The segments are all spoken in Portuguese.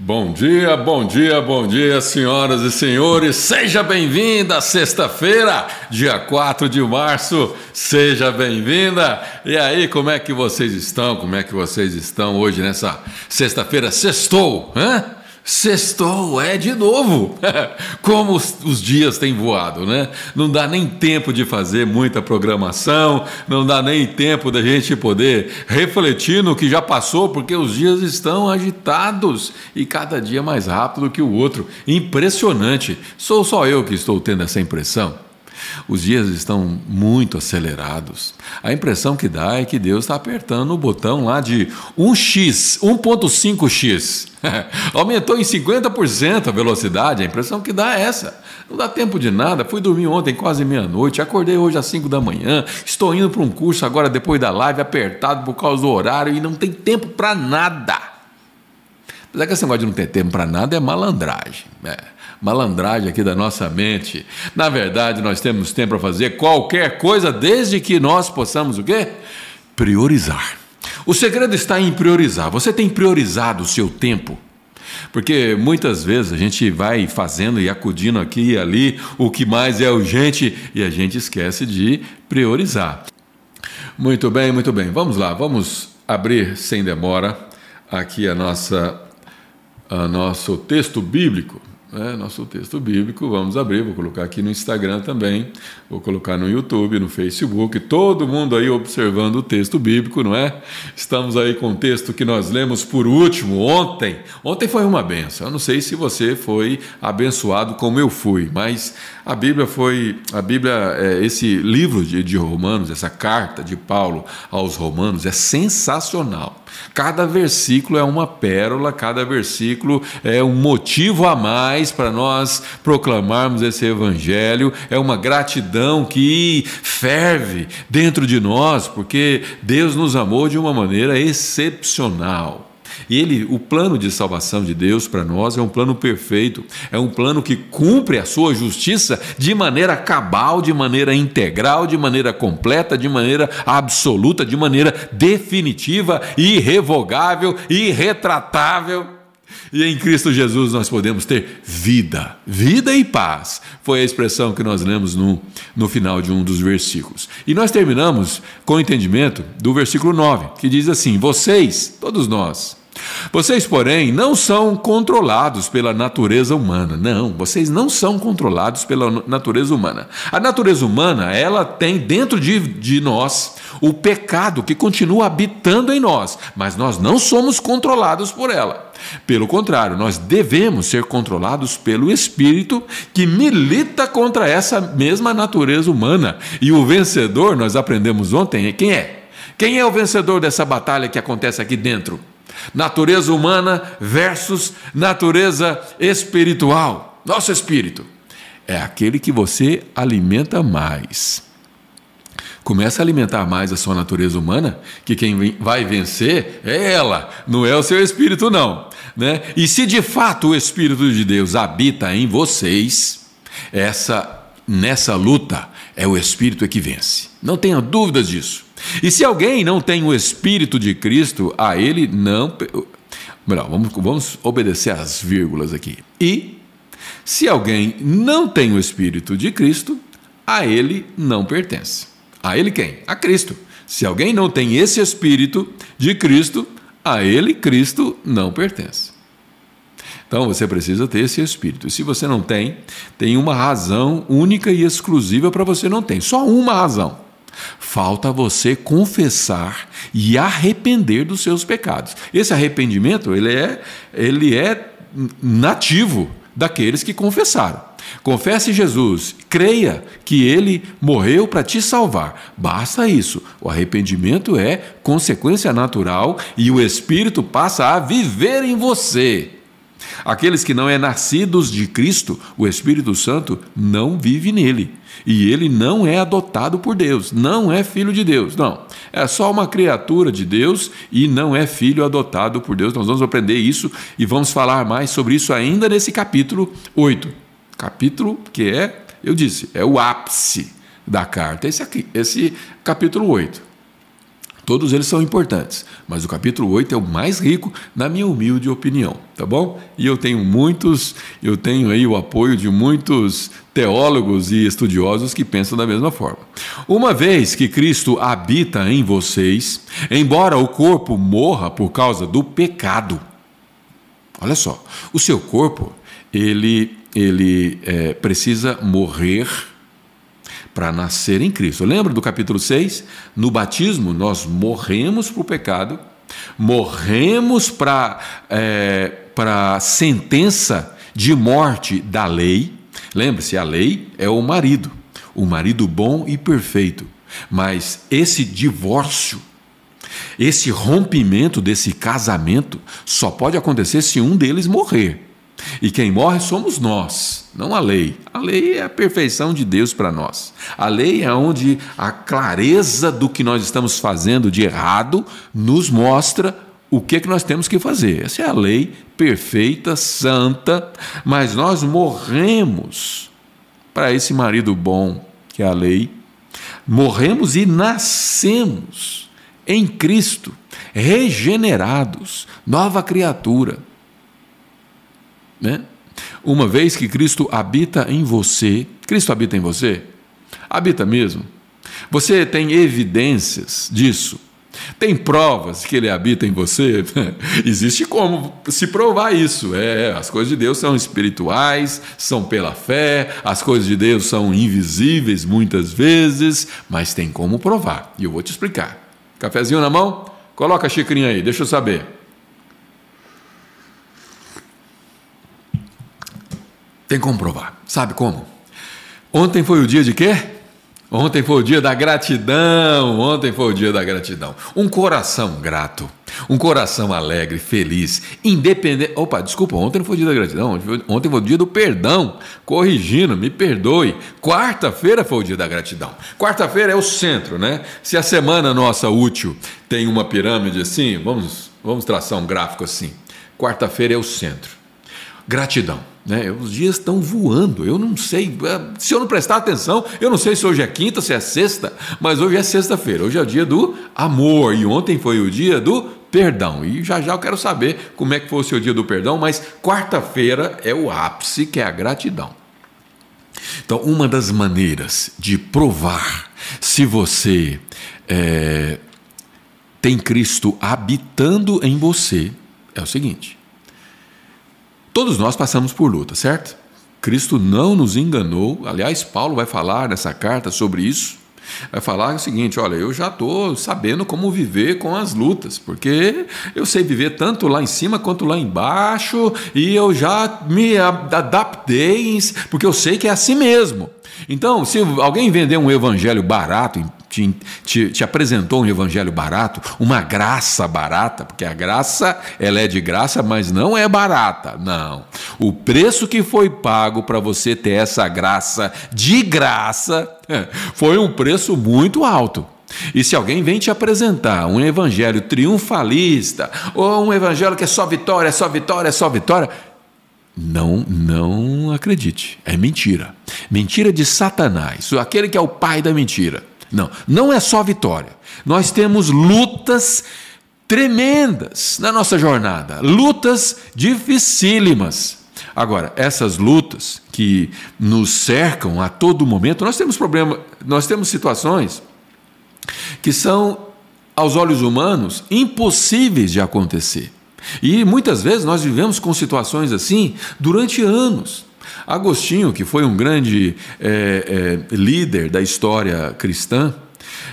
Bom dia, bom dia, bom dia, senhoras e senhores. Seja bem-vinda sexta-feira, dia 4 de março. Seja bem-vinda. E aí, como é que vocês estão? Como é que vocês estão hoje nessa sexta-feira? Sextou, hã? Sextou, é de novo. Como os, os, dias têm voado, né? Não dá nem tempo de fazer muita programação, não dá nem tempo da gente poder refletir no que já passou, porque os dias estão agitados e cada dia mais rápido que o outro. Impressionante. Sou só eu que estou tendo essa impressão. Os dias estão muito acelerados. A impressão que dá é que Deus está apertando o botão lá de 1x, 1.5x. Aumentou em 50% a velocidade. A impressão que dá é essa. Não dá tempo de nada. Fui dormir ontem quase meia-noite. Acordei hoje às 5 da manhã. Estou indo para um curso agora depois da live, apertado por causa do horário e não tem tempo para nada. Apesar que esse negócio de não ter tempo para nada é malandragem. É malandragem aqui da nossa mente. Na verdade, nós temos tempo para fazer qualquer coisa desde que nós possamos o quê? Priorizar. O segredo está em priorizar. Você tem priorizado o seu tempo? Porque muitas vezes a gente vai fazendo e acudindo aqui e ali o que mais é urgente e a gente esquece de priorizar. Muito bem, muito bem. Vamos lá, vamos abrir sem demora aqui a nossa a nosso texto bíblico né, nosso texto bíblico. Vamos abrir, vou colocar aqui no Instagram também, vou colocar no YouTube, no Facebook, todo mundo aí observando o texto bíblico, não é? Estamos aí com o texto que nós lemos por último ontem. Ontem foi uma benção. Eu não sei se você foi abençoado como eu fui, mas a Bíblia foi, a Bíblia, é, esse livro de, de Romanos, essa carta de Paulo aos Romanos é sensacional. Cada versículo é uma pérola, cada versículo é um motivo a mais para nós proclamarmos esse evangelho, é uma gratidão que ferve dentro de nós, porque Deus nos amou de uma maneira excepcional. E ele, o plano de salvação de Deus para nós é um plano perfeito, é um plano que cumpre a sua justiça de maneira cabal, de maneira integral, de maneira completa, de maneira absoluta, de maneira definitiva, irrevogável, irretratável. E em Cristo Jesus nós podemos ter vida, vida e paz. Foi a expressão que nós lemos no, no final de um dos versículos. E nós terminamos com o entendimento do versículo 9, que diz assim: Vocês, todos nós, vocês, porém, não são controlados pela natureza humana. Não, vocês não são controlados pela natureza humana. A natureza humana, ela tem dentro de, de nós o pecado que continua habitando em nós, mas nós não somos controlados por ela. Pelo contrário, nós devemos ser controlados pelo Espírito que milita contra essa mesma natureza humana. E o vencedor, nós aprendemos ontem, quem é? Quem é o vencedor dessa batalha que acontece aqui dentro? Natureza humana versus natureza espiritual. Nosso espírito é aquele que você alimenta mais. Começa a alimentar mais a sua natureza humana, que quem vai vencer é ela, não é o seu espírito, não. Né? E se de fato o Espírito de Deus habita em vocês, essa nessa luta é o Espírito que vence. Não tenha dúvidas disso. E se alguém não tem o Espírito de Cristo, a ele não. Melhor, vamos, vamos obedecer às vírgulas aqui. E se alguém não tem o Espírito de Cristo, a ele não pertence. A ele quem? A Cristo. Se alguém não tem esse Espírito de Cristo, a ele Cristo não pertence. Então você precisa ter esse espírito. E se você não tem, tem uma razão única e exclusiva para você não ter. Só uma razão. Falta você confessar e arrepender dos seus pecados. Esse arrependimento, ele é, ele é nativo daqueles que confessaram. Confesse Jesus, creia que ele morreu para te salvar. Basta isso. O arrependimento é consequência natural e o Espírito passa a viver em você. Aqueles que não é nascidos de Cristo, o Espírito Santo não vive nele. E ele não é adotado por Deus, não é filho de Deus, não. É só uma criatura de Deus e não é filho adotado por Deus. Nós vamos aprender isso e vamos falar mais sobre isso ainda nesse capítulo 8. Capítulo que é, eu disse, é o ápice da carta, esse aqui, esse capítulo 8 Todos eles são importantes, mas o capítulo 8 é o mais rico, na minha humilde opinião, tá bom? E eu tenho muitos, eu tenho aí o apoio de muitos teólogos e estudiosos que pensam da mesma forma. Uma vez que Cristo habita em vocês, embora o corpo morra por causa do pecado, olha só, o seu corpo ele ele é, precisa morrer para nascer em Cristo. Lembra do capítulo 6? No batismo, nós morremos para o pecado, morremos para é, a sentença de morte da lei. Lembre-se, a lei é o marido, o marido bom e perfeito. Mas esse divórcio, esse rompimento desse casamento, só pode acontecer se um deles morrer. E quem morre somos nós, não a lei. A lei é a perfeição de Deus para nós. A lei é onde a clareza do que nós estamos fazendo de errado nos mostra o que, que nós temos que fazer. Essa é a lei perfeita, santa, mas nós morremos para esse marido bom, que é a lei. Morremos e nascemos em Cristo, regenerados, nova criatura. Né? Uma vez que Cristo habita em você, Cristo habita em você? Habita mesmo. Você tem evidências disso? Tem provas que ele habita em você? Existe como se provar isso. É, as coisas de Deus são espirituais, são pela fé, as coisas de Deus são invisíveis muitas vezes, mas tem como provar. E eu vou te explicar. Cafezinho na mão? Coloca a xicrinha aí, deixa eu saber. Tem como provar. Sabe como? Ontem foi o dia de quê? Ontem foi o dia da gratidão. Ontem foi o dia da gratidão. Um coração grato, um coração alegre, feliz, independente. Opa, desculpa, ontem não foi o dia da gratidão. Ontem foi o dia do perdão. Corrigindo, me perdoe. Quarta-feira foi o dia da gratidão. Quarta-feira é o centro, né? Se a semana nossa útil tem uma pirâmide assim, vamos, vamos traçar um gráfico assim. Quarta-feira é o centro. Gratidão. Né? Os dias estão voando. Eu não sei. É, se eu não prestar atenção, eu não sei se hoje é quinta, se é sexta, mas hoje é sexta-feira. Hoje é o dia do amor. E ontem foi o dia do perdão. E já já eu quero saber como é que foi o seu dia do perdão, mas quarta-feira é o ápice, que é a gratidão. Então, uma das maneiras de provar se você é, tem Cristo habitando em você é o seguinte: Todos nós passamos por luta, certo? Cristo não nos enganou. Aliás, Paulo vai falar nessa carta sobre isso. Vai falar o seguinte: olha, eu já estou sabendo como viver com as lutas, porque eu sei viver tanto lá em cima quanto lá embaixo, e eu já me adaptei, porque eu sei que é assim mesmo. Então, se alguém vender um evangelho barato, te, te, te, apresentou um evangelho barato, uma graça barata, porque a graça ela é de graça, mas não é barata. Não. O preço que foi pago para você ter essa graça de graça foi um preço muito alto. E se alguém vem te apresentar um evangelho triunfalista, ou um evangelho que é só vitória, é só vitória, é só vitória, não, não acredite. É mentira. Mentira de Satanás, aquele que é o pai da mentira. Não, não é só vitória. Nós temos lutas tremendas na nossa jornada, lutas dificílimas. Agora, essas lutas que nos cercam a todo momento, nós temos problema, nós temos situações que são aos olhos humanos impossíveis de acontecer. E muitas vezes nós vivemos com situações assim durante anos. Agostinho, que foi um grande é, é, líder da história cristã,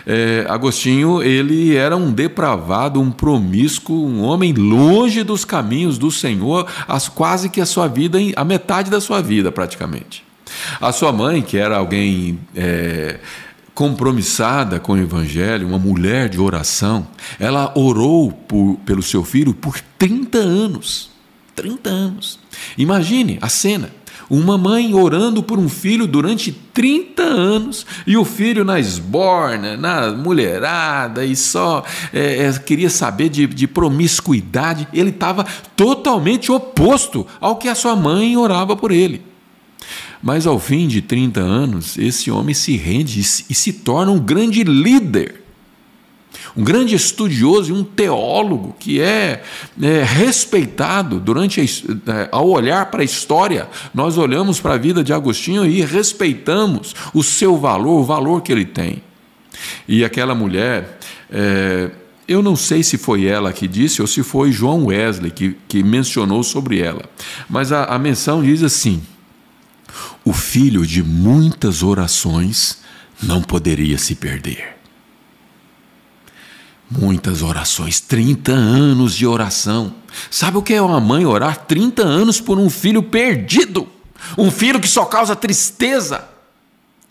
é, Agostinho ele era um depravado, um promíscuo, um homem longe dos caminhos do Senhor, as, quase que a sua vida, a metade da sua vida praticamente. A sua mãe, que era alguém é, compromissada com o Evangelho, uma mulher de oração, ela orou por, pelo seu filho por 30 anos. 30 anos. Imagine a cena. Uma mãe orando por um filho durante 30 anos e o filho na esborna, na mulherada e só é, é, queria saber de, de promiscuidade. Ele estava totalmente oposto ao que a sua mãe orava por ele. Mas ao fim de 30 anos, esse homem se rende e se torna um grande líder. Um grande estudioso e um teólogo que é, é respeitado durante a, é, ao olhar para a história. Nós olhamos para a vida de Agostinho e respeitamos o seu valor, o valor que ele tem. E aquela mulher, é, eu não sei se foi ela que disse ou se foi João Wesley que, que mencionou sobre ela, mas a, a menção diz assim: o filho de muitas orações não poderia se perder. Muitas orações, 30 anos de oração. Sabe o que é uma mãe orar 30 anos por um filho perdido? Um filho que só causa tristeza.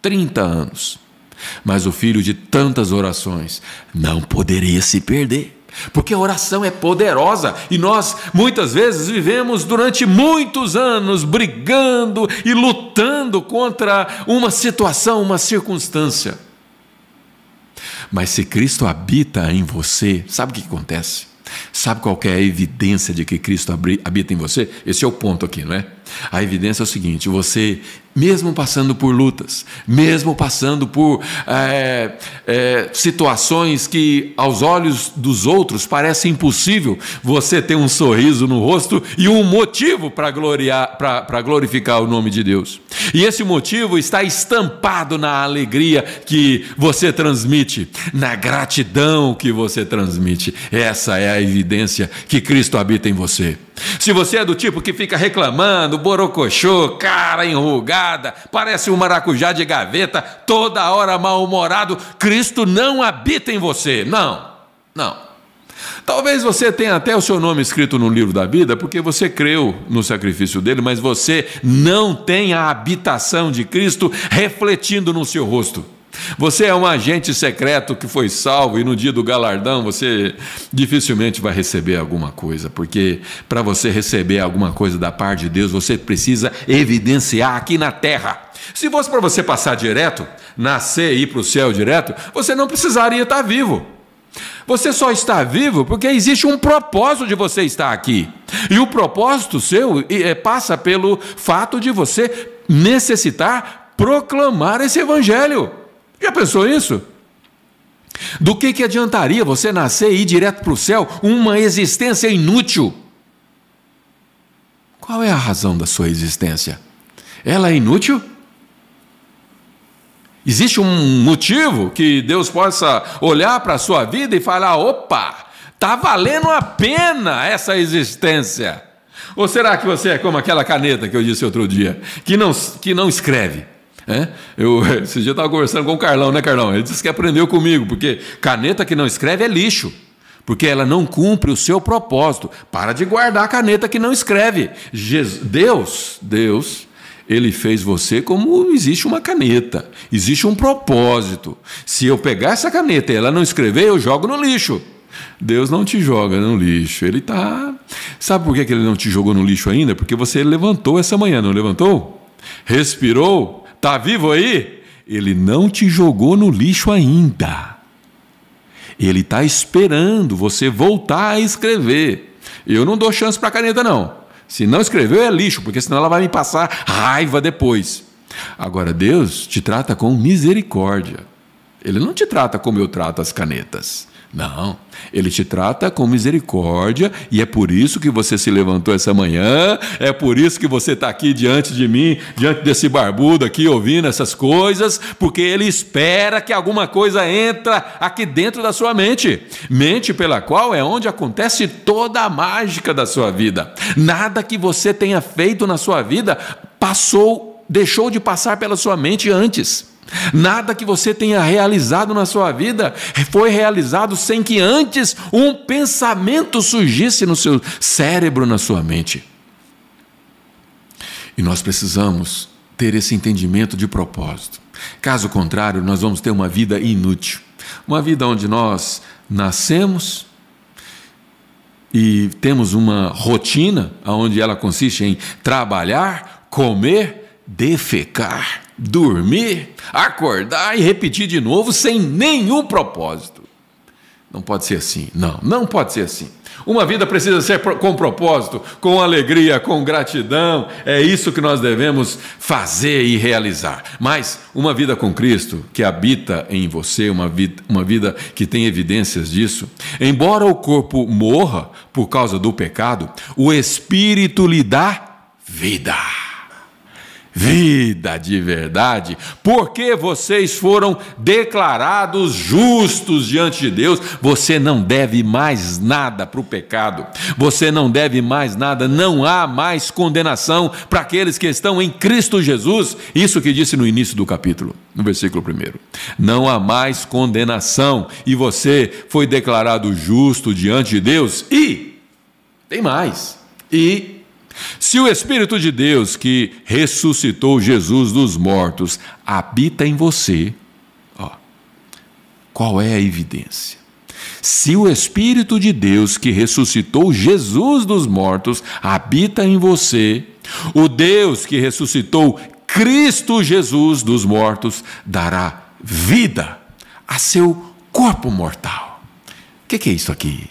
30 anos. Mas o filho de tantas orações não poderia se perder. Porque a oração é poderosa e nós muitas vezes vivemos durante muitos anos brigando e lutando contra uma situação, uma circunstância. Mas se Cristo habita em você, sabe o que acontece? Sabe qual é a evidência de que Cristo habita em você? Esse é o ponto aqui, não é? A evidência é o seguinte: você mesmo passando por lutas, mesmo passando por é, é, situações que aos olhos dos outros parece impossível, você tem um sorriso no rosto e um motivo para glorificar o nome de Deus. E esse motivo está estampado na alegria que você transmite, na gratidão que você transmite. Essa é a evidência que Cristo habita em você. Se você é do tipo que fica reclamando, borocochô, cara enrugada, parece um maracujá de gaveta, toda hora mal-humorado, Cristo não habita em você. Não, não. Talvez você tenha até o seu nome escrito no livro da vida, porque você creu no sacrifício dele, mas você não tem a habitação de Cristo refletindo no seu rosto. Você é um agente secreto que foi salvo e no dia do galardão você dificilmente vai receber alguma coisa, porque para você receber alguma coisa da parte de Deus, você precisa evidenciar aqui na terra. Se fosse para você passar direto, nascer e ir para o céu direto, você não precisaria estar vivo. Você só está vivo porque existe um propósito de você estar aqui. E o propósito seu é, passa pelo fato de você necessitar proclamar esse evangelho. Já pensou isso? Do que, que adiantaria você nascer e ir direto para o céu, uma existência inútil? Qual é a razão da sua existência? Ela é inútil? Existe um motivo que Deus possa olhar para a sua vida e falar: opa, está valendo a pena essa existência? Ou será que você é como aquela caneta que eu disse outro dia, que não, que não escreve? É? Eu, esse dia eu estava conversando com o Carlão, né, Carlão? Ele disse que aprendeu comigo, porque caneta que não escreve é lixo, porque ela não cumpre o seu propósito. Para de guardar a caneta que não escreve. Jesus, Deus, Deus, ele fez você como existe uma caneta, existe um propósito. Se eu pegar essa caneta e ela não escrever, eu jogo no lixo. Deus não te joga no lixo, ele está. Sabe por que ele não te jogou no lixo ainda? Porque você levantou essa manhã, não levantou? Respirou, Está vivo aí? Ele não te jogou no lixo ainda. Ele está esperando você voltar a escrever. Eu não dou chance para a caneta, não. Se não escreveu, é lixo, porque senão ela vai me passar raiva depois. Agora, Deus te trata com misericórdia. Ele não te trata como eu trato as canetas. Não, ele te trata com misericórdia e é por isso que você se levantou essa manhã, é por isso que você está aqui diante de mim, diante desse barbudo aqui, ouvindo essas coisas, porque ele espera que alguma coisa entra aqui dentro da sua mente, mente pela qual é onde acontece toda a mágica da sua vida. Nada que você tenha feito na sua vida passou, deixou de passar pela sua mente antes. Nada que você tenha realizado na sua vida foi realizado sem que antes um pensamento surgisse no seu cérebro, na sua mente. E nós precisamos ter esse entendimento de propósito. Caso contrário, nós vamos ter uma vida inútil. Uma vida onde nós nascemos e temos uma rotina onde ela consiste em trabalhar, comer, defecar dormir, acordar e repetir de novo sem nenhum propósito. Não pode ser assim. Não, não pode ser assim. Uma vida precisa ser com propósito, com alegria, com gratidão. É isso que nós devemos fazer e realizar. Mas uma vida com Cristo, que habita em você, uma vida, uma vida que tem evidências disso, embora o corpo morra por causa do pecado, o Espírito lhe dá vida vida de verdade, porque vocês foram declarados justos diante de Deus, você não deve mais nada para o pecado, você não deve mais nada, não há mais condenação para aqueles que estão em Cristo Jesus, isso que disse no início do capítulo, no versículo 1. Não há mais condenação, e você foi declarado justo diante de Deus, e tem mais, e se o Espírito de Deus que ressuscitou Jesus dos mortos habita em você, ó, qual é a evidência? Se o Espírito de Deus que ressuscitou Jesus dos mortos habita em você, o Deus que ressuscitou Cristo Jesus dos mortos dará vida a seu corpo mortal. O que, que é isso aqui?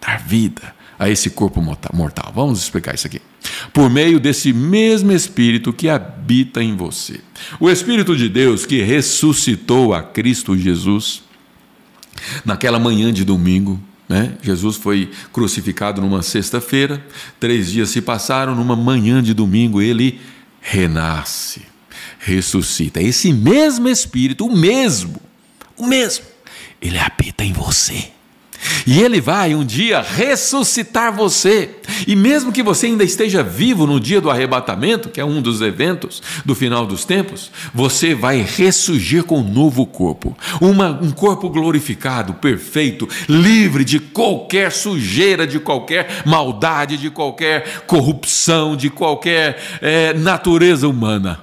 Dar vida a esse corpo mortal. Vamos explicar isso aqui por meio desse mesmo Espírito que habita em você. O Espírito de Deus que ressuscitou a Cristo Jesus naquela manhã de domingo. Né? Jesus foi crucificado numa sexta-feira, três dias se passaram, numa manhã de domingo ele renasce, ressuscita. Esse mesmo Espírito, o mesmo, o mesmo, ele habita em você. E ele vai um dia ressuscitar você. E mesmo que você ainda esteja vivo no dia do arrebatamento, que é um dos eventos do final dos tempos, você vai ressurgir com um novo corpo. Uma, um corpo glorificado, perfeito, livre de qualquer sujeira, de qualquer maldade, de qualquer corrupção, de qualquer é, natureza humana.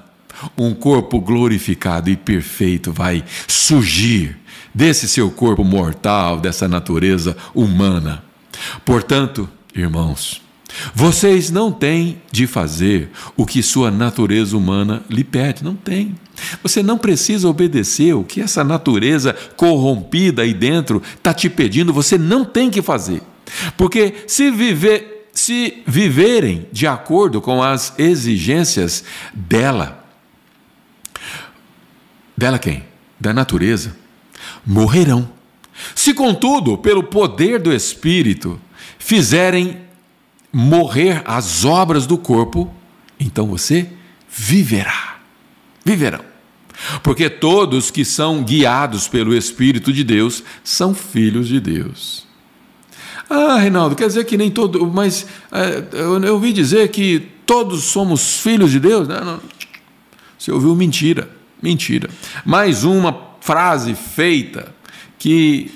Um corpo glorificado e perfeito vai surgir desse seu corpo mortal, dessa natureza humana. Portanto, irmãos, vocês não têm de fazer o que sua natureza humana lhe pede, não tem. Você não precisa obedecer o que essa natureza corrompida aí dentro está te pedindo, você não tem que fazer. Porque se viver, se viverem de acordo com as exigências dela, dela quem? Da natureza morrerão. Se, contudo, pelo poder do Espírito, fizerem morrer as obras do corpo, então você viverá. Viverão. Porque todos que são guiados pelo Espírito de Deus são filhos de Deus. Ah, Reinaldo, quer dizer que nem todo. Mas é, eu, eu ouvi dizer que todos somos filhos de Deus? Não, não. Você ouviu mentira. Mentira. Mais uma frase feita que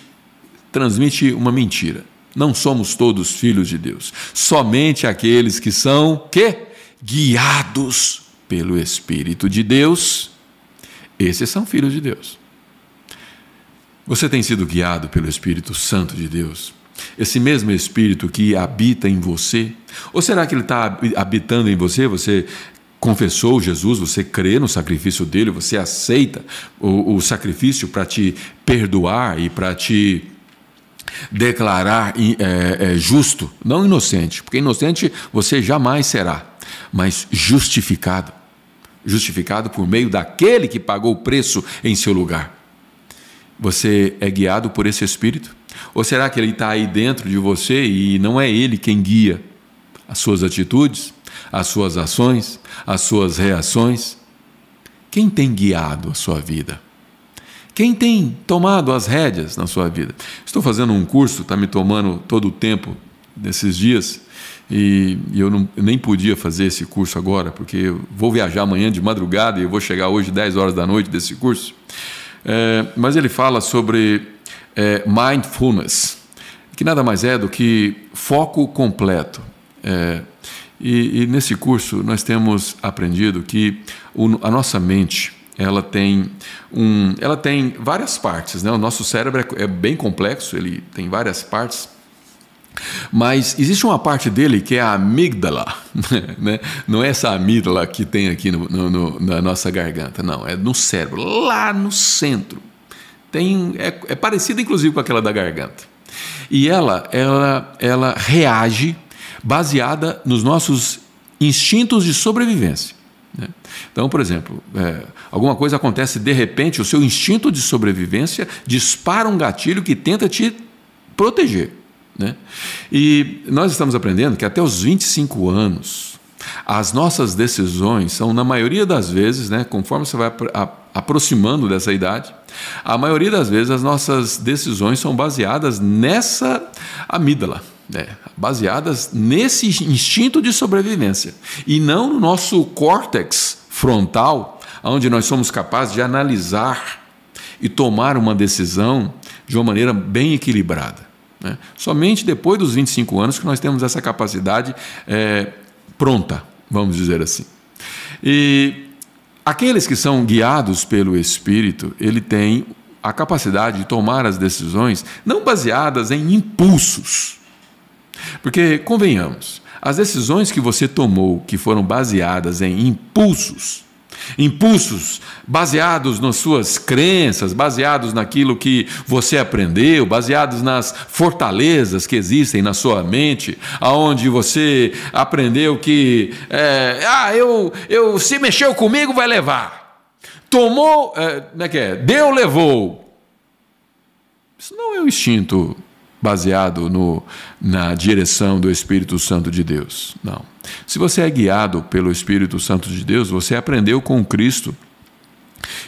transmite uma mentira. Não somos todos filhos de Deus, somente aqueles que são que guiados pelo Espírito de Deus, esses são filhos de Deus. Você tem sido guiado pelo Espírito Santo de Deus? Esse mesmo Espírito que habita em você? Ou será que ele está habitando em você? Você confessou Jesus, você crê no sacrifício dele, você aceita o, o sacrifício para te perdoar e para te declarar é, é, justo, não inocente, porque inocente você jamais será, mas justificado justificado por meio daquele que pagou o preço em seu lugar. Você é guiado por esse Espírito? Ou será que ele está aí dentro de você e não é ele quem guia as suas atitudes? as suas ações, as suas reações? Quem tem guiado a sua vida? Quem tem tomado as rédeas na sua vida? Estou fazendo um curso, está me tomando todo o tempo nesses dias, e, eu, não, nem podia fazer esse curso agora, porque eu vou viajar amanhã de madrugada e eu vou chegar hoje 10 horas da noite desse curso. É, mas ele fala sobre é, mindfulness, que nada mais é do que foco completo. É, e, e nesse curso nós temos aprendido que o, a nossa mente ela tem, um, ela tem várias partes. Né? O nosso cérebro é, é bem complexo, ele tem várias partes. Mas existe uma parte dele que é a amígdala, né? não é essa amígdala que tem aqui no, no, na nossa garganta, não, é no cérebro, lá no centro. Tem, é, é parecida inclusive com aquela da garganta. e ela, ela, ela reage baseada nos nossos instintos de sobrevivência. Né? Então, por exemplo, é, alguma coisa acontece de repente, o seu instinto de sobrevivência dispara um gatilho que tenta te proteger. Né? E nós estamos aprendendo que até os 25 anos, as nossas decisões são, na maioria das vezes, né, conforme você vai aproximando dessa idade, a maioria das vezes as nossas decisões são baseadas nessa amígdala, né, baseadas nesse instinto de sobrevivência e não no nosso córtex frontal, onde nós somos capazes de analisar e tomar uma decisão de uma maneira bem equilibrada. Né? Somente depois dos 25 anos que nós temos essa capacidade é, pronta, vamos dizer assim. E aqueles que são guiados pelo Espírito, ele tem a capacidade de tomar as decisões não baseadas em impulsos. Porque, convenhamos, as decisões que você tomou que foram baseadas em impulsos, Impulsos baseados nas suas crenças, baseados naquilo que você aprendeu, baseados nas fortalezas que existem na sua mente, aonde você aprendeu que é, ah, eu, eu se mexeu comigo vai levar. Tomou, é, como é que é? Deu, levou. Isso não é o instinto baseado no, na direção do Espírito Santo de Deus. Não. Se você é guiado pelo Espírito Santo de Deus, você aprendeu com Cristo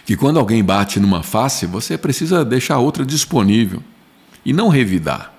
que quando alguém bate numa face, você precisa deixar outra disponível e não revidar.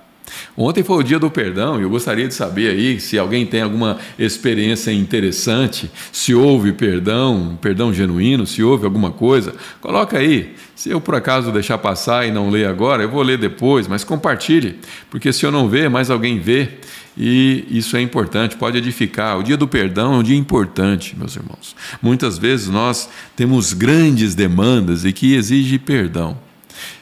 Ontem foi o dia do perdão e eu gostaria de saber aí se alguém tem alguma experiência interessante, se houve perdão, perdão genuíno, se houve alguma coisa. Coloca aí. Se eu por acaso deixar passar e não ler agora, eu vou ler depois, mas compartilhe, porque se eu não ver, mais alguém vê e isso é importante, pode edificar. O dia do perdão é um dia importante, meus irmãos. Muitas vezes nós temos grandes demandas e que exigem perdão.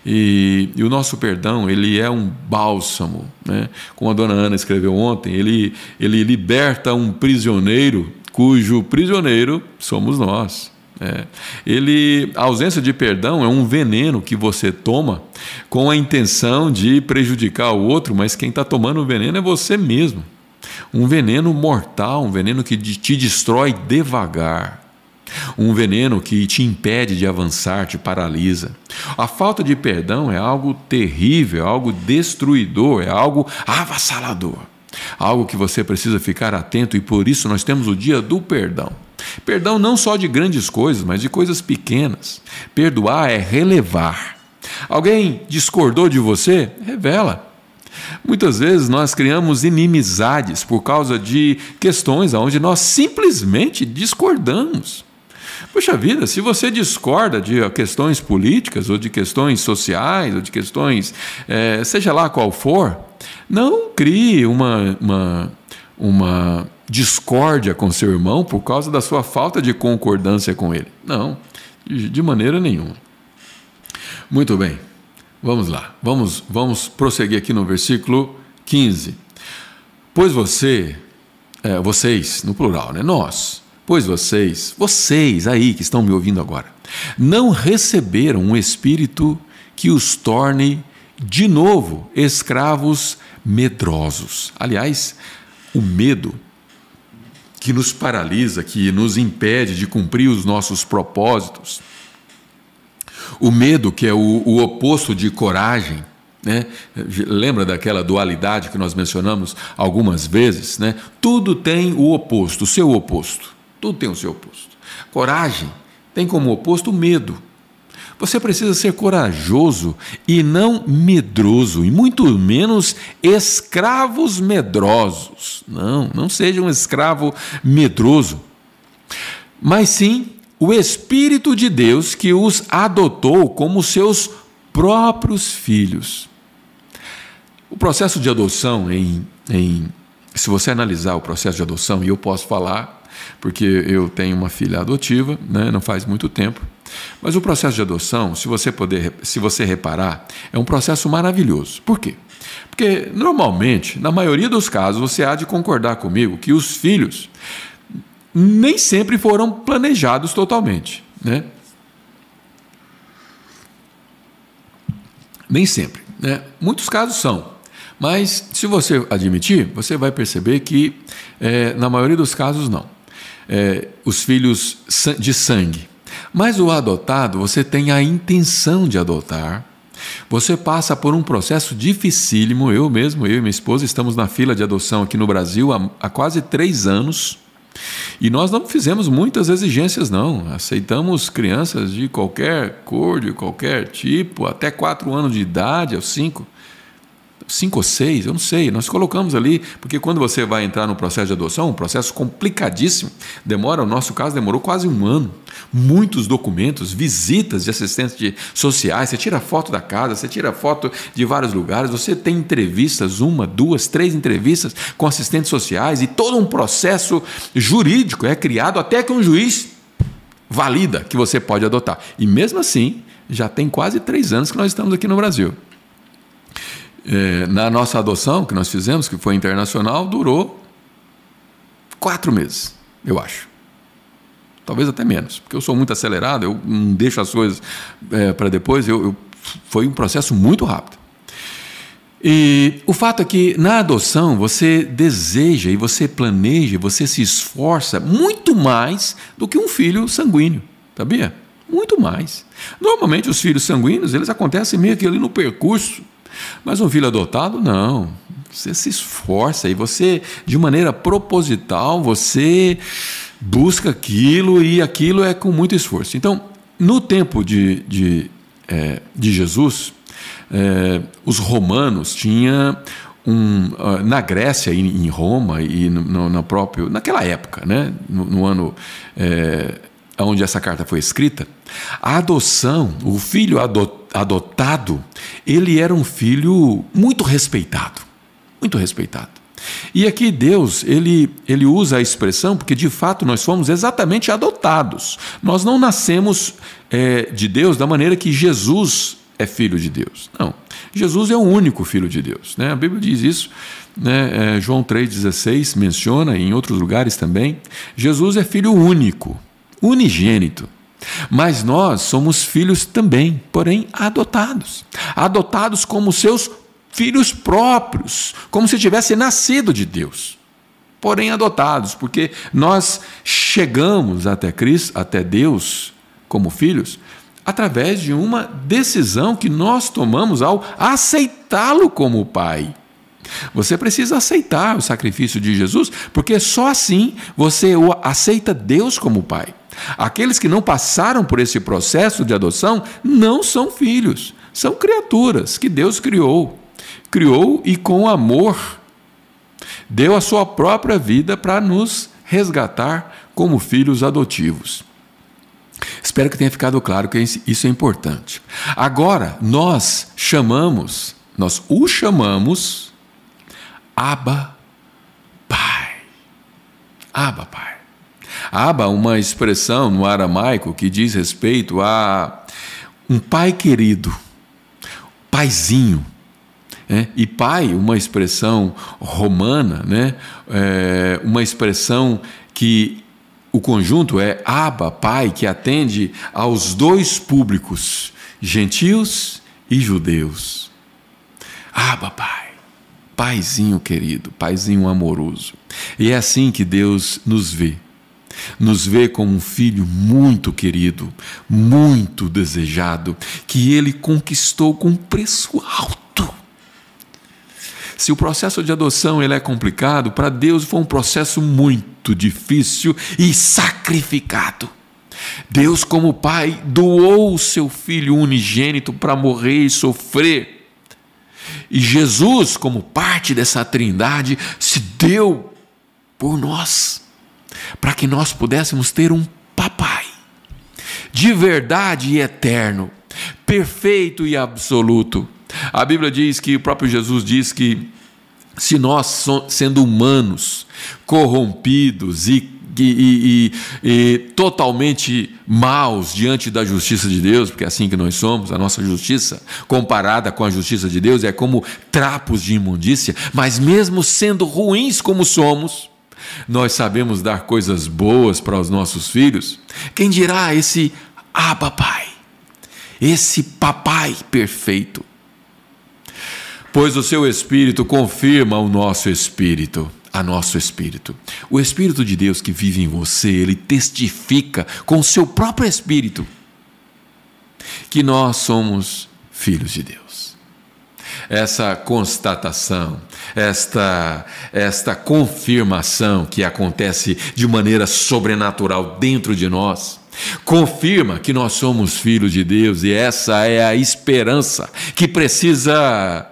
E, e, o nosso perdão, ele é um bálsamo, né? Como a dona Ana escreveu ontem, ele, ele liberta um prisioneiro cujo prisioneiro somos nós. É. Ele, a ausência de perdão é um veneno que você toma com a intenção de prejudicar o outro, mas quem está tomando o veneno é você mesmo. Um veneno mortal, um veneno que te destrói devagar. Um veneno que te impede de avançar, te paralisa. A falta de perdão é algo terrível, é algo destruidor, é algo avassalador. Algo que você precisa ficar atento e por isso nós temos o dia do perdão. Perdão não só de grandes coisas, mas de coisas pequenas. Perdoar é relevar. Alguém discordou de você? Revela. Muitas vezes nós criamos inimizades por causa de questões onde nós simplesmente discordamos. Puxa vida, se você discorda de questões políticas, ou de questões sociais, ou de questões, é, seja lá qual for, não crie uma, uma, uma discórdia com seu irmão por causa da sua falta de concordância com ele. Não, de maneira nenhuma. Muito bem, vamos lá, vamos, vamos prosseguir aqui no versículo 15. Pois você, é, vocês, no plural, né? Nós, pois vocês, vocês aí que estão me ouvindo agora, não receberam um espírito que os torne de novo escravos medrosos. Aliás, o medo que nos paralisa, que nos impede de cumprir os nossos propósitos. O medo, que é o, o oposto de coragem, né? Lembra daquela dualidade que nós mencionamos algumas vezes? Né? Tudo tem o oposto, o seu oposto. Tudo tem o seu oposto. Coragem tem como oposto o medo. Você precisa ser corajoso e não medroso, e muito menos escravos medrosos. Não, não seja um escravo medroso. Mas sim o Espírito de Deus que os adotou como seus próprios filhos. O processo de adoção, em, em, se você analisar o processo de adoção, e eu posso falar, porque eu tenho uma filha adotiva, né, não faz muito tempo, mas o processo de adoção, se você poder, se você reparar, é um processo maravilhoso. Por quê? Porque normalmente, na maioria dos casos, você há de concordar comigo que os filhos nem sempre foram planejados totalmente, né? Nem sempre, né? Muitos casos são, Mas se você admitir, você vai perceber que, é, na maioria dos casos, não. É, os filhos de sangue. Mas o adotado, você tem a intenção de adotar. Você passa por um processo dificílimo. Eu mesmo, eu e minha esposa, estamos na fila de adoção aqui no Brasil há, há quase três anos. E nós não fizemos muitas exigências, não. Aceitamos crianças de qualquer cor, de qualquer tipo, até quatro anos de idade, aos cinco cinco ou seis, eu não sei. Nós colocamos ali, porque quando você vai entrar no processo de adoção, um processo complicadíssimo, demora, o nosso caso demorou quase um ano. Muitos documentos, visitas de assistentes de sociais, você tira foto da casa, você tira foto de vários lugares, você tem entrevistas, uma, duas, três entrevistas com assistentes sociais e todo um processo jurídico é criado até que um juiz valida que você pode adotar. E mesmo assim, já tem quase três anos que nós estamos aqui no Brasil. É, na nossa adoção que nós fizemos, que foi internacional, durou quatro meses, eu acho. Talvez até menos, porque eu sou muito acelerado, eu não deixo as coisas é, para depois, eu, eu, foi um processo muito rápido. E o fato é que na adoção você deseja e você planeja, você se esforça muito mais do que um filho sanguíneo, sabia? Muito mais. Normalmente os filhos sanguíneos, eles acontecem meio que ali no percurso mas um filho adotado, não. Você se esforça e você, de maneira proposital, você busca aquilo e aquilo é com muito esforço. Então, no tempo de, de, é, de Jesus, é, os romanos tinham um, na Grécia em Roma e no, no próprio naquela época, né, no, no ano é, onde essa carta foi escrita, a adoção, o filho adotado, ele era um filho muito respeitado, muito respeitado. E aqui Deus, ele, ele usa a expressão porque de fato nós fomos exatamente adotados. Nós não nascemos é, de Deus da maneira que Jesus é filho de Deus. Não. Jesus é o único filho de Deus. Né? A Bíblia diz isso. Né? É, João 3,16 menciona, em outros lugares também. Jesus é filho único unigênito. Mas nós somos filhos também, porém adotados. Adotados como seus filhos próprios, como se tivesse nascido de Deus. Porém adotados, porque nós chegamos até Cristo, até Deus, como filhos, através de uma decisão que nós tomamos ao aceitá-lo como Pai. Você precisa aceitar o sacrifício de Jesus, porque só assim você aceita Deus como Pai. Aqueles que não passaram por esse processo de adoção não são filhos, são criaturas que Deus criou. Criou e com amor deu a sua própria vida para nos resgatar como filhos adotivos. Espero que tenha ficado claro que isso é importante. Agora, nós chamamos, nós o chamamos Abba Pai. Abba Pai. Aba, uma expressão no aramaico que diz respeito a um pai querido, paizinho. É, e pai, uma expressão romana, né? É, uma expressão que o conjunto é Aba, pai, que atende aos dois públicos, gentios e judeus. Aba, pai, paizinho querido, paizinho amoroso. E é assim que Deus nos vê nos vê como um filho muito querido, muito desejado, que ele conquistou com preço alto. Se o processo de adoção ele é complicado, para Deus foi um processo muito difícil e sacrificado. Deus, como Pai, doou o seu Filho unigênito para morrer e sofrer. E Jesus, como parte dessa trindade, se deu por nós para que nós pudéssemos ter um papai de verdade e eterno, perfeito e absoluto. A Bíblia diz que o próprio Jesus diz que se nós, sendo humanos, corrompidos e e, e, e, totalmente maus diante da justiça de Deus, porque é assim que nós somos, a nossa justiça, comparada com a justiça de Deus, é como trapos de imundícia, mas mesmo sendo ruins como somos, nós sabemos dar coisas boas para os nossos filhos, quem dirá esse ah, papai, esse papai perfeito? pois o seu espírito confirma o nosso espírito a nosso espírito. O Espírito de Deus que vive em você, ele testifica com o seu próprio espírito que nós somos filhos de Deus. Essa constatação, esta, esta confirmação que acontece de maneira sobrenatural dentro de nós, confirma que nós somos filhos de Deus e essa é a esperança que precisa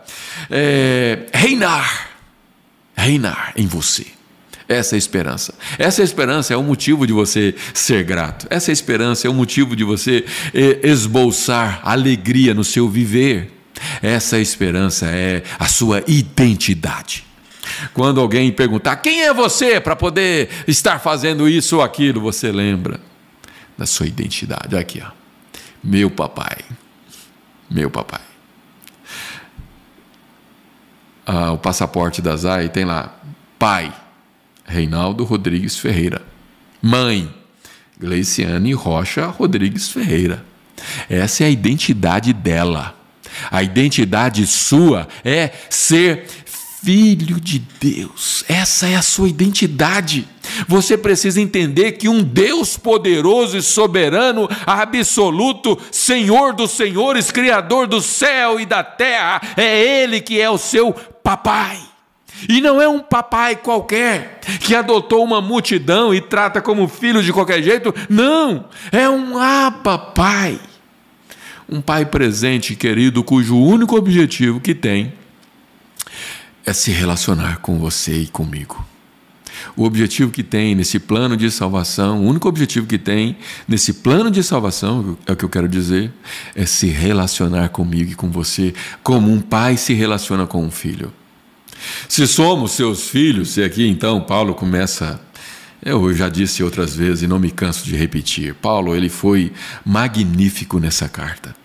é, reinar reinar em você. Essa é a esperança. Essa é esperança é o motivo de você ser grato. Essa é esperança é o motivo de você eh, esboçar alegria no seu viver. Essa esperança é a sua identidade. Quando alguém perguntar quem é você para poder estar fazendo isso ou aquilo, você lembra da sua identidade. Aqui, ó. Meu papai. Meu papai ah, o passaporte da ZAI tem lá: pai, Reinaldo Rodrigues Ferreira. Mãe, Gleiciane Rocha Rodrigues Ferreira. Essa é a identidade dela. A identidade sua é ser filho de Deus. Essa é a sua identidade. Você precisa entender que um Deus poderoso e soberano, absoluto, Senhor dos senhores, Criador do céu e da terra, é Ele que é o seu papai. E não é um papai qualquer que adotou uma multidão e trata como filho de qualquer jeito. Não, é um Abba Pai. Um pai presente, querido, cujo único objetivo que tem é se relacionar com você e comigo. O objetivo que tem nesse plano de salvação, o único objetivo que tem nesse plano de salvação, é o que eu quero dizer, é se relacionar comigo e com você, como um pai se relaciona com um filho. Se somos seus filhos, e aqui então Paulo começa eu já disse outras vezes e não me canso de repetir. Paulo, ele foi magnífico nessa carta.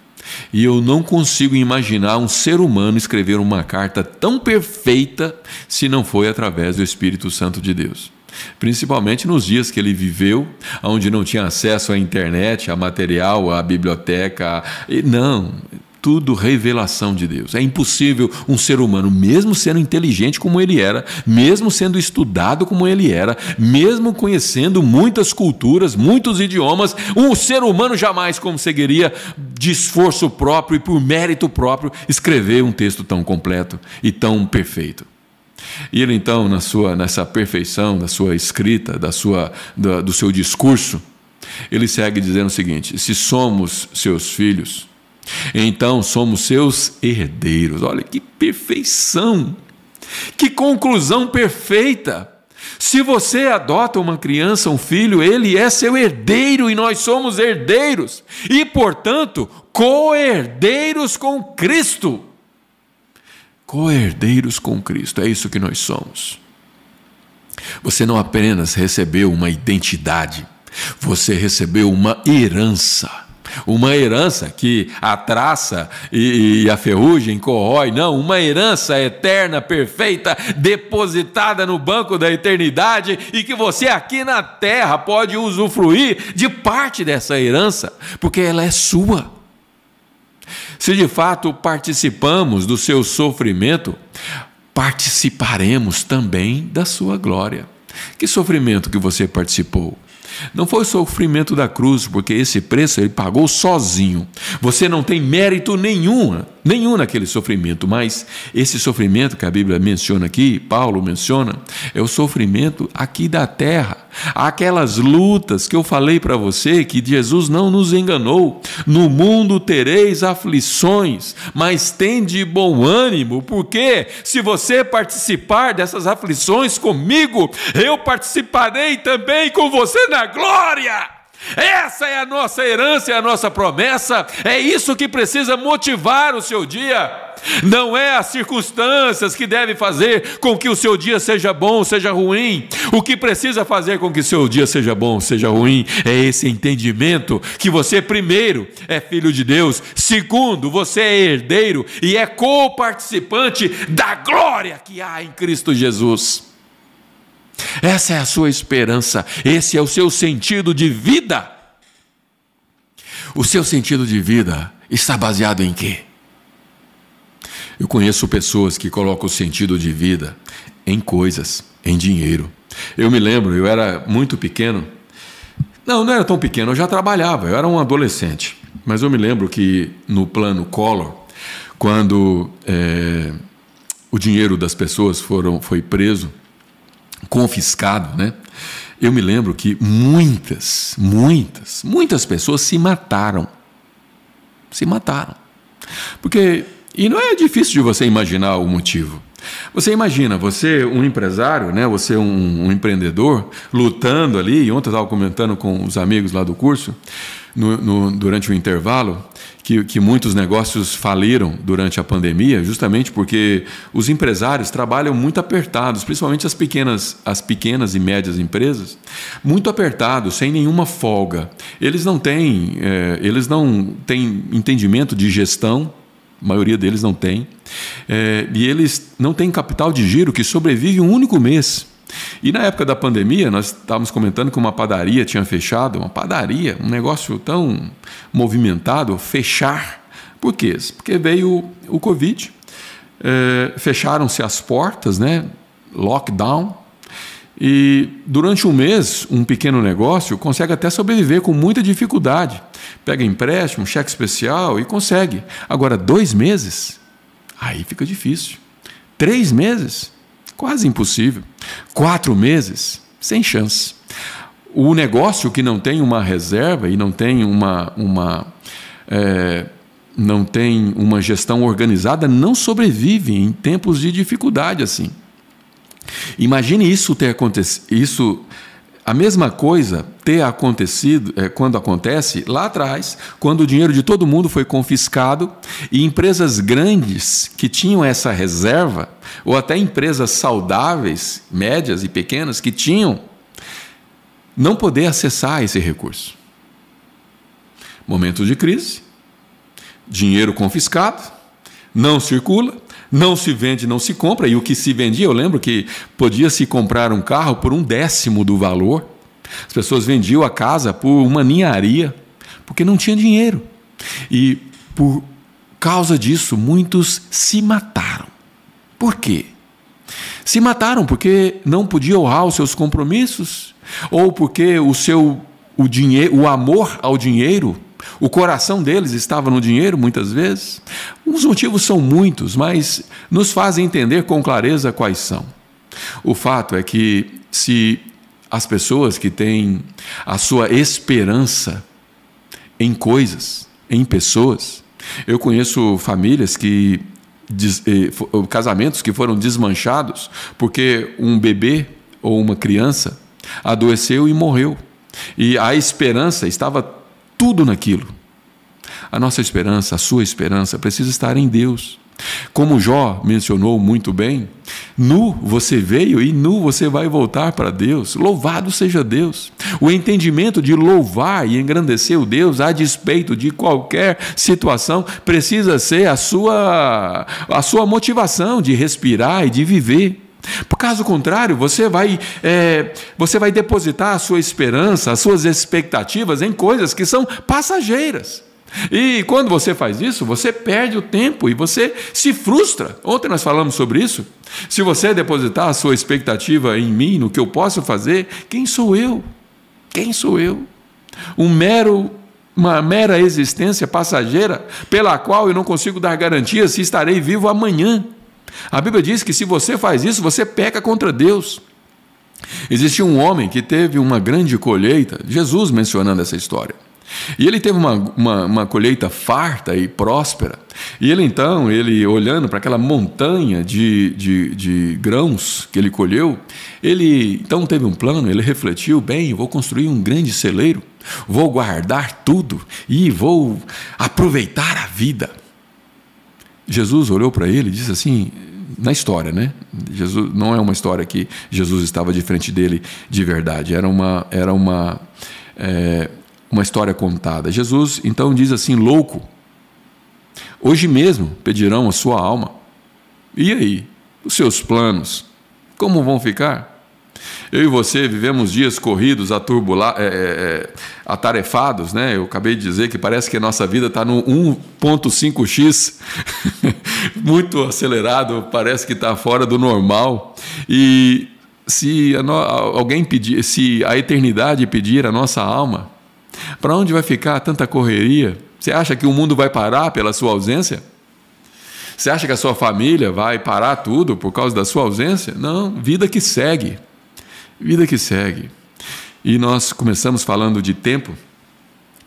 E eu não consigo imaginar um ser humano escrever uma carta tão perfeita se não foi através do Espírito Santo de Deus. Principalmente nos dias que ele viveu, onde não tinha acesso à internet, a material, à biblioteca. Não, tudo revelação de Deus. É impossível um ser humano, mesmo sendo inteligente como ele era, mesmo sendo estudado como ele era, mesmo conhecendo muitas culturas, muitos idiomas, um ser humano jamais conseguiria, de esforço próprio e por mérito próprio, escrever um texto tão completo e tão perfeito. E ele então, na sua, nessa perfeição da sua escrita, da sua, da, do seu discurso, ele segue dizendo o seguinte: se somos seus filhos, então somos seus herdeiros. Olha que perfeição! Que conclusão perfeita! Se você adota uma criança, um filho, ele é seu herdeiro e nós somos herdeiros e, portanto, co-herdeiros com Cristo. Co-herdeiros com Cristo, é isso que nós somos. Você não apenas recebeu uma identidade, você recebeu uma herança uma herança que a traça e, e a ferrugem corrói, não, uma herança eterna, perfeita, depositada no banco da eternidade e que você aqui na terra pode usufruir de parte dessa herança, porque ela é sua. Se de fato participamos do seu sofrimento, participaremos também da sua glória. Que sofrimento que você participou? Não foi o sofrimento da cruz, porque esse preço ele pagou sozinho. Você não tem mérito nenhum, nenhum naquele sofrimento, mas esse sofrimento que a Bíblia menciona aqui, Paulo menciona, é o sofrimento aqui da terra. Aquelas lutas que eu falei para você que Jesus não nos enganou. No mundo tereis aflições, mas tende bom ânimo, porque se você participar dessas aflições comigo, eu participarei também com você na glória. Essa é a nossa herança, é a nossa promessa, é isso que precisa motivar o seu dia. Não é as circunstâncias que devem fazer com que o seu dia seja bom, seja ruim. O que precisa fazer com que o seu dia seja bom, seja ruim, é esse entendimento que você, primeiro, é filho de Deus, segundo, você é herdeiro e é co-participante da glória que há em Cristo Jesus. Essa é a sua esperança, esse é o seu sentido de vida. O seu sentido de vida está baseado em quê? Eu conheço pessoas que colocam o sentido de vida em coisas, em dinheiro. Eu me lembro, eu era muito pequeno. Não, não era tão pequeno, eu já trabalhava, eu era um adolescente. Mas eu me lembro que no plano Collor, quando é, o dinheiro das pessoas foram, foi preso, confiscado, né? Eu me lembro que muitas, muitas, muitas pessoas se mataram. Se mataram. Porque, e não é difícil de você imaginar o motivo. Você imagina, você um empresário, né? Você um, um empreendedor lutando ali. E ontem eu estava comentando com os amigos lá do curso no, no, durante o intervalo que, que muitos negócios faliram durante a pandemia, justamente porque os empresários trabalham muito apertados, principalmente as pequenas, as pequenas e médias empresas, muito apertados, sem nenhuma folga. Eles não têm, é, eles não têm entendimento de gestão, a maioria deles não tem, é, e eles não têm capital de giro que sobrevive um único mês. E na época da pandemia, nós estávamos comentando que uma padaria tinha fechado, uma padaria, um negócio tão movimentado, fechar. Por quê? Porque veio o Covid, é, fecharam-se as portas, né? lockdown, e durante um mês, um pequeno negócio consegue até sobreviver com muita dificuldade. Pega empréstimo, cheque especial e consegue. Agora, dois meses, aí fica difícil. Três meses, quase impossível. Quatro meses, sem chance. O negócio que não tem uma reserva e não tem uma, uma é, não tem uma gestão organizada não sobrevive em tempos de dificuldade assim. Imagine isso ter acontecido, isso a mesma coisa ter acontecido é, quando acontece lá atrás, quando o dinheiro de todo mundo foi confiscado e empresas grandes que tinham essa reserva, ou até empresas saudáveis, médias e pequenas, que tinham, não poder acessar esse recurso. Momentos de crise, dinheiro confiscado, não circula, não se vende, não se compra. E o que se vendia, eu lembro que podia se comprar um carro por um décimo do valor. As pessoas vendiam a casa por uma ninharia, porque não tinha dinheiro. E por causa disso, muitos se mataram. Por quê? Se mataram porque não podiam honrar os seus compromissos, ou porque o seu o dinheiro, o amor ao dinheiro o coração deles estava no dinheiro, muitas vezes. Os motivos são muitos, mas nos fazem entender com clareza quais são. O fato é que, se as pessoas que têm a sua esperança em coisas, em pessoas, eu conheço famílias que. Eh, casamentos que foram desmanchados porque um bebê ou uma criança adoeceu e morreu. E a esperança estava tudo naquilo. A nossa esperança, a sua esperança, precisa estar em Deus. Como Jó mencionou muito bem, nu você veio e nu você vai voltar para Deus. Louvado seja Deus. O entendimento de louvar e engrandecer o Deus a despeito de qualquer situação precisa ser a sua, a sua motivação de respirar e de viver. Caso contrário, você vai, é, você vai depositar a sua esperança, as suas expectativas em coisas que são passageiras. E quando você faz isso, você perde o tempo e você se frustra. Ontem nós falamos sobre isso. Se você depositar a sua expectativa em mim, no que eu posso fazer, quem sou eu? Quem sou eu? Um mero uma mera existência passageira pela qual eu não consigo dar garantia se estarei vivo amanhã. A Bíblia diz que se você faz isso, você peca contra Deus. Existia um homem que teve uma grande colheita, Jesus mencionando essa história. E ele teve uma, uma, uma, colheita farta e próspera. E ele então, ele olhando para aquela montanha de, de, de, grãos que ele colheu, ele então teve um plano, ele refletiu, bem, vou construir um grande celeiro, vou guardar tudo e vou aproveitar a vida. Jesus olhou para ele e disse assim, na história, né? Jesus não é uma história que Jesus estava de frente dele de verdade. Era uma era uma é, uma história contada. Jesus então diz assim, louco. Hoje mesmo pedirão a sua alma. E aí, os seus planos, como vão ficar? Eu e você vivemos dias corridos, é, é, é atarefados, né? Eu acabei de dizer que parece que a nossa vida está no 1.5x, muito acelerado, parece que está fora do normal. E se a alguém pedir, se a eternidade pedir a nossa alma, para onde vai ficar tanta correria? Você acha que o mundo vai parar pela sua ausência? Você acha que a sua família vai parar tudo por causa da sua ausência? Não, vida que segue. Vida que segue. E nós começamos falando de tempo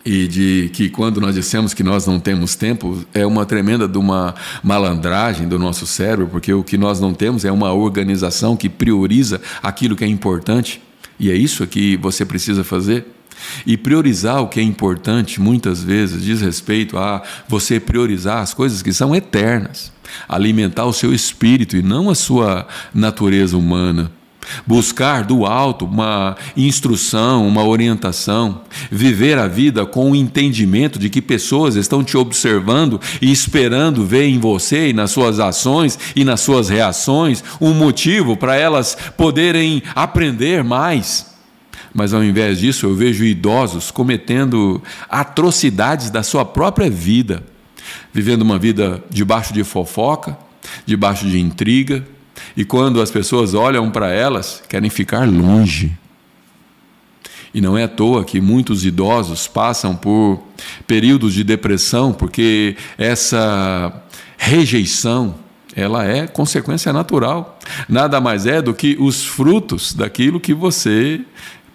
e de que quando nós dissemos que nós não temos tempo é uma tremenda de uma malandragem do nosso cérebro, porque o que nós não temos é uma organização que prioriza aquilo que é importante. E é isso que você precisa fazer. E priorizar o que é importante, muitas vezes, diz respeito a você priorizar as coisas que são eternas, alimentar o seu espírito e não a sua natureza humana. Buscar do alto uma instrução, uma orientação, viver a vida com o entendimento de que pessoas estão te observando e esperando ver em você e nas suas ações e nas suas reações um motivo para elas poderem aprender mais. Mas ao invés disso, eu vejo idosos cometendo atrocidades da sua própria vida, vivendo uma vida debaixo de fofoca, debaixo de intriga, e quando as pessoas olham para elas, querem ficar longe. E não é à toa que muitos idosos passam por períodos de depressão, porque essa rejeição, ela é consequência natural. Nada mais é do que os frutos daquilo que você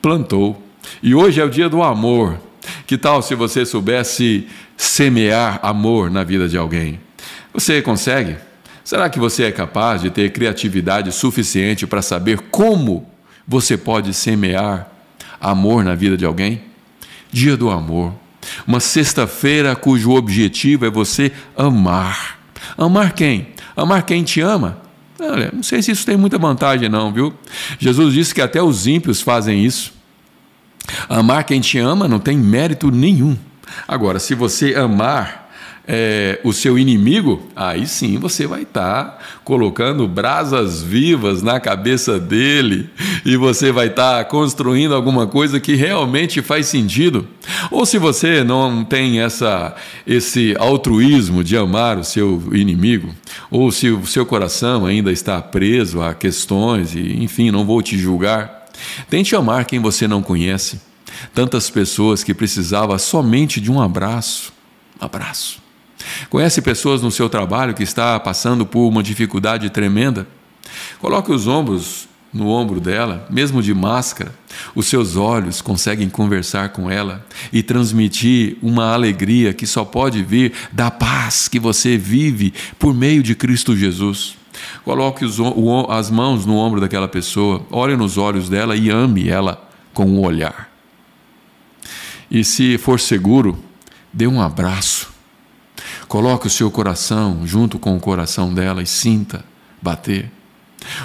plantou. E hoje é o dia do amor. Que tal se você soubesse semear amor na vida de alguém? Você consegue? Será que você é capaz de ter criatividade suficiente para saber como você pode semear amor na vida de alguém? Dia do amor. Uma sexta-feira cujo objetivo é você amar. Amar quem? Amar quem te ama. Olha, não sei se isso tem muita vantagem, não, viu? Jesus disse que até os ímpios fazem isso. Amar quem te ama não tem mérito nenhum. Agora, se você amar é, o seu inimigo, aí sim você vai estar tá colocando brasas vivas na cabeça dele e você vai estar tá construindo alguma coisa que realmente faz sentido. Ou se você não tem essa, esse altruísmo de amar o seu inimigo, ou se o seu coração ainda está preso a questões e, enfim, não vou te julgar. Tente amar quem você não conhece. Tantas pessoas que precisavam somente de um abraço. Abraço. Conhece pessoas no seu trabalho que está passando por uma dificuldade tremenda? Coloque os ombros no ombro dela, mesmo de máscara. Os seus olhos conseguem conversar com ela e transmitir uma alegria que só pode vir da paz que você vive por meio de Cristo Jesus. Coloque os, o, as mãos no ombro daquela pessoa, olhe nos olhos dela e ame ela com o um olhar. E se for seguro, dê um abraço. Coloque o seu coração junto com o coração dela e sinta bater.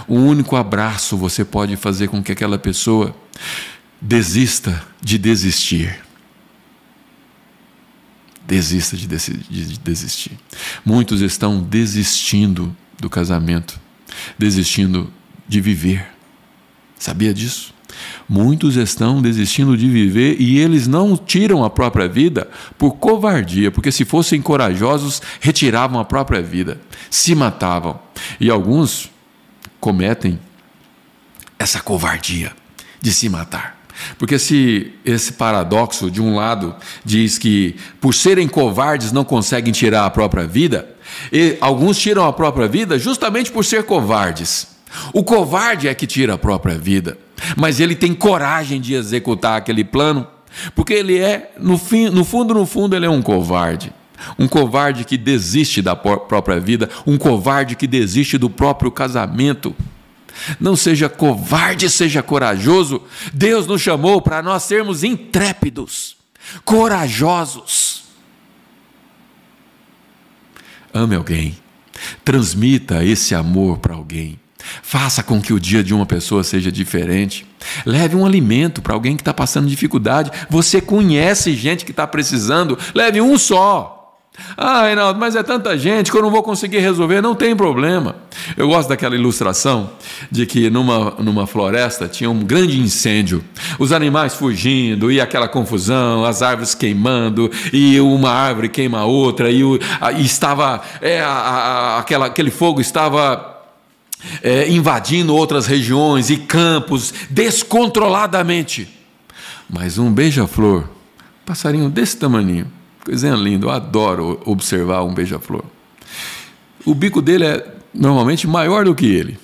Um único abraço você pode fazer com que aquela pessoa desista de desistir. Desista de, desistir. Muitos estão desistindo do casamento, desistindo de viver. Sabia disso? Muitos estão desistindo de viver e eles não tiram a própria vida por covardia, porque se fossem corajosos, retiravam a própria vida, se matavam. E alguns cometem essa covardia de se matar. Porque se esse paradoxo, de um lado, diz que por serem covardes não conseguem tirar a própria vida, e alguns tiram a própria vida justamente por ser covardes. O covarde é que tira a própria vida, mas ele tem coragem de executar aquele plano, porque ele é, no, fim, no fundo, no fundo, ele é um covarde. Um covarde que desiste da própria vida, um covarde que desiste do próprio casamento. Não seja covarde, seja corajoso. Deus nos chamou para nós sermos intrépidos, corajosos. Ame alguém, transmita esse amor para alguém. Faça com que o dia de uma pessoa seja diferente. Leve um alimento para alguém que está passando dificuldade. Você conhece gente que está precisando. Leve um só. Ah, Reinaldo, mas é tanta gente que eu não vou conseguir resolver. Não tem problema. Eu gosto daquela ilustração de que numa, numa floresta tinha um grande incêndio, os animais fugindo e aquela confusão, as árvores queimando e uma árvore queima a outra e, o, a, e estava é, a, a, aquela, aquele fogo estava é, invadindo outras regiões e campos descontroladamente. Mas um beija-flor, passarinho desse tamanho Coisinha linda, eu adoro observar um beija-flor. O bico dele é normalmente maior do que ele.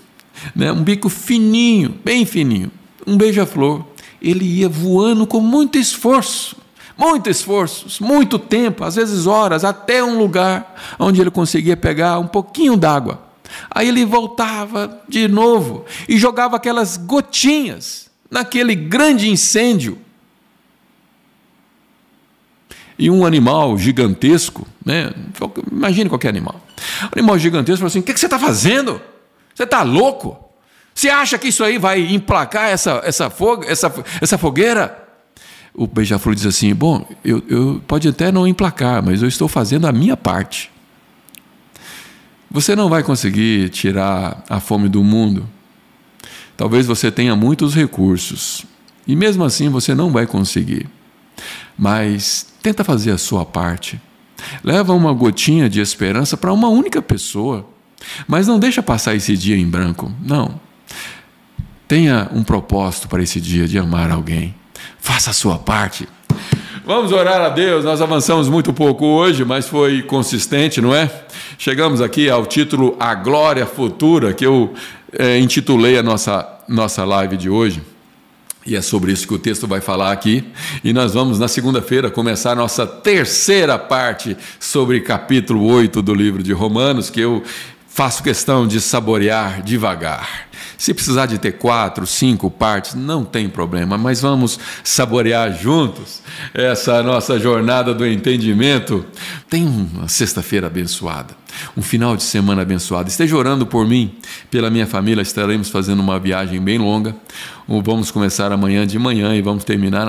Né? Um bico fininho, bem fininho. Um beija-flor. Ele ia voando com muito esforço, muito esforço, muito tempo, às vezes horas, até um lugar onde ele conseguia pegar um pouquinho d'água. Aí ele voltava de novo e jogava aquelas gotinhas naquele grande incêndio e um animal gigantesco, né? imagine qualquer animal. Um animal gigantesco falou assim: O que, que você está fazendo? Você está louco? Você acha que isso aí vai emplacar essa, essa, foga, essa, essa fogueira? O beija-flor diz assim: Bom, eu, eu, pode até não emplacar, mas eu estou fazendo a minha parte. Você não vai conseguir tirar a fome do mundo. Talvez você tenha muitos recursos, e mesmo assim você não vai conseguir. Mas tenta fazer a sua parte. Leva uma gotinha de esperança para uma única pessoa. Mas não deixa passar esse dia em branco. Não. Tenha um propósito para esse dia de amar alguém. Faça a sua parte. Vamos orar a Deus. Nós avançamos muito pouco hoje, mas foi consistente, não é? Chegamos aqui ao título A Glória Futura, que eu é, intitulei a nossa, nossa live de hoje. E é sobre isso que o texto vai falar aqui. E nós vamos, na segunda-feira, começar a nossa terceira parte sobre capítulo 8 do livro de Romanos, que eu faço questão de saborear devagar. Se precisar de ter quatro, cinco partes, não tem problema, mas vamos saborear juntos essa nossa jornada do entendimento. Tem uma sexta-feira abençoada, um final de semana abençoado. Esteja orando por mim, pela minha família, estaremos fazendo uma viagem bem longa. Vamos começar amanhã de manhã e vamos terminar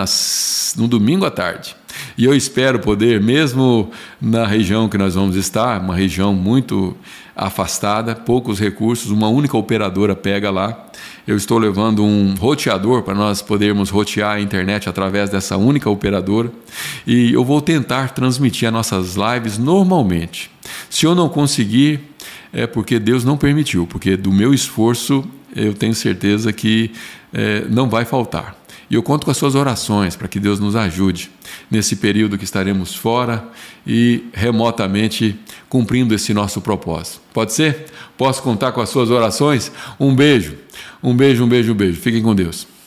no domingo à tarde. E eu espero poder, mesmo na região que nós vamos estar, uma região muito afastada, poucos recursos, uma única operadora pega lá. Eu estou levando um roteador para nós podermos rotear a internet através dessa única operadora e eu vou tentar transmitir as nossas lives normalmente. Se eu não conseguir, é porque Deus não permitiu, porque do meu esforço eu tenho certeza que é, não vai faltar. E eu conto com as suas orações para que Deus nos ajude nesse período que estaremos fora e remotamente cumprindo esse nosso propósito. Pode ser? Posso contar com as suas orações? Um beijo, um beijo, um beijo, um beijo. Fiquem com Deus.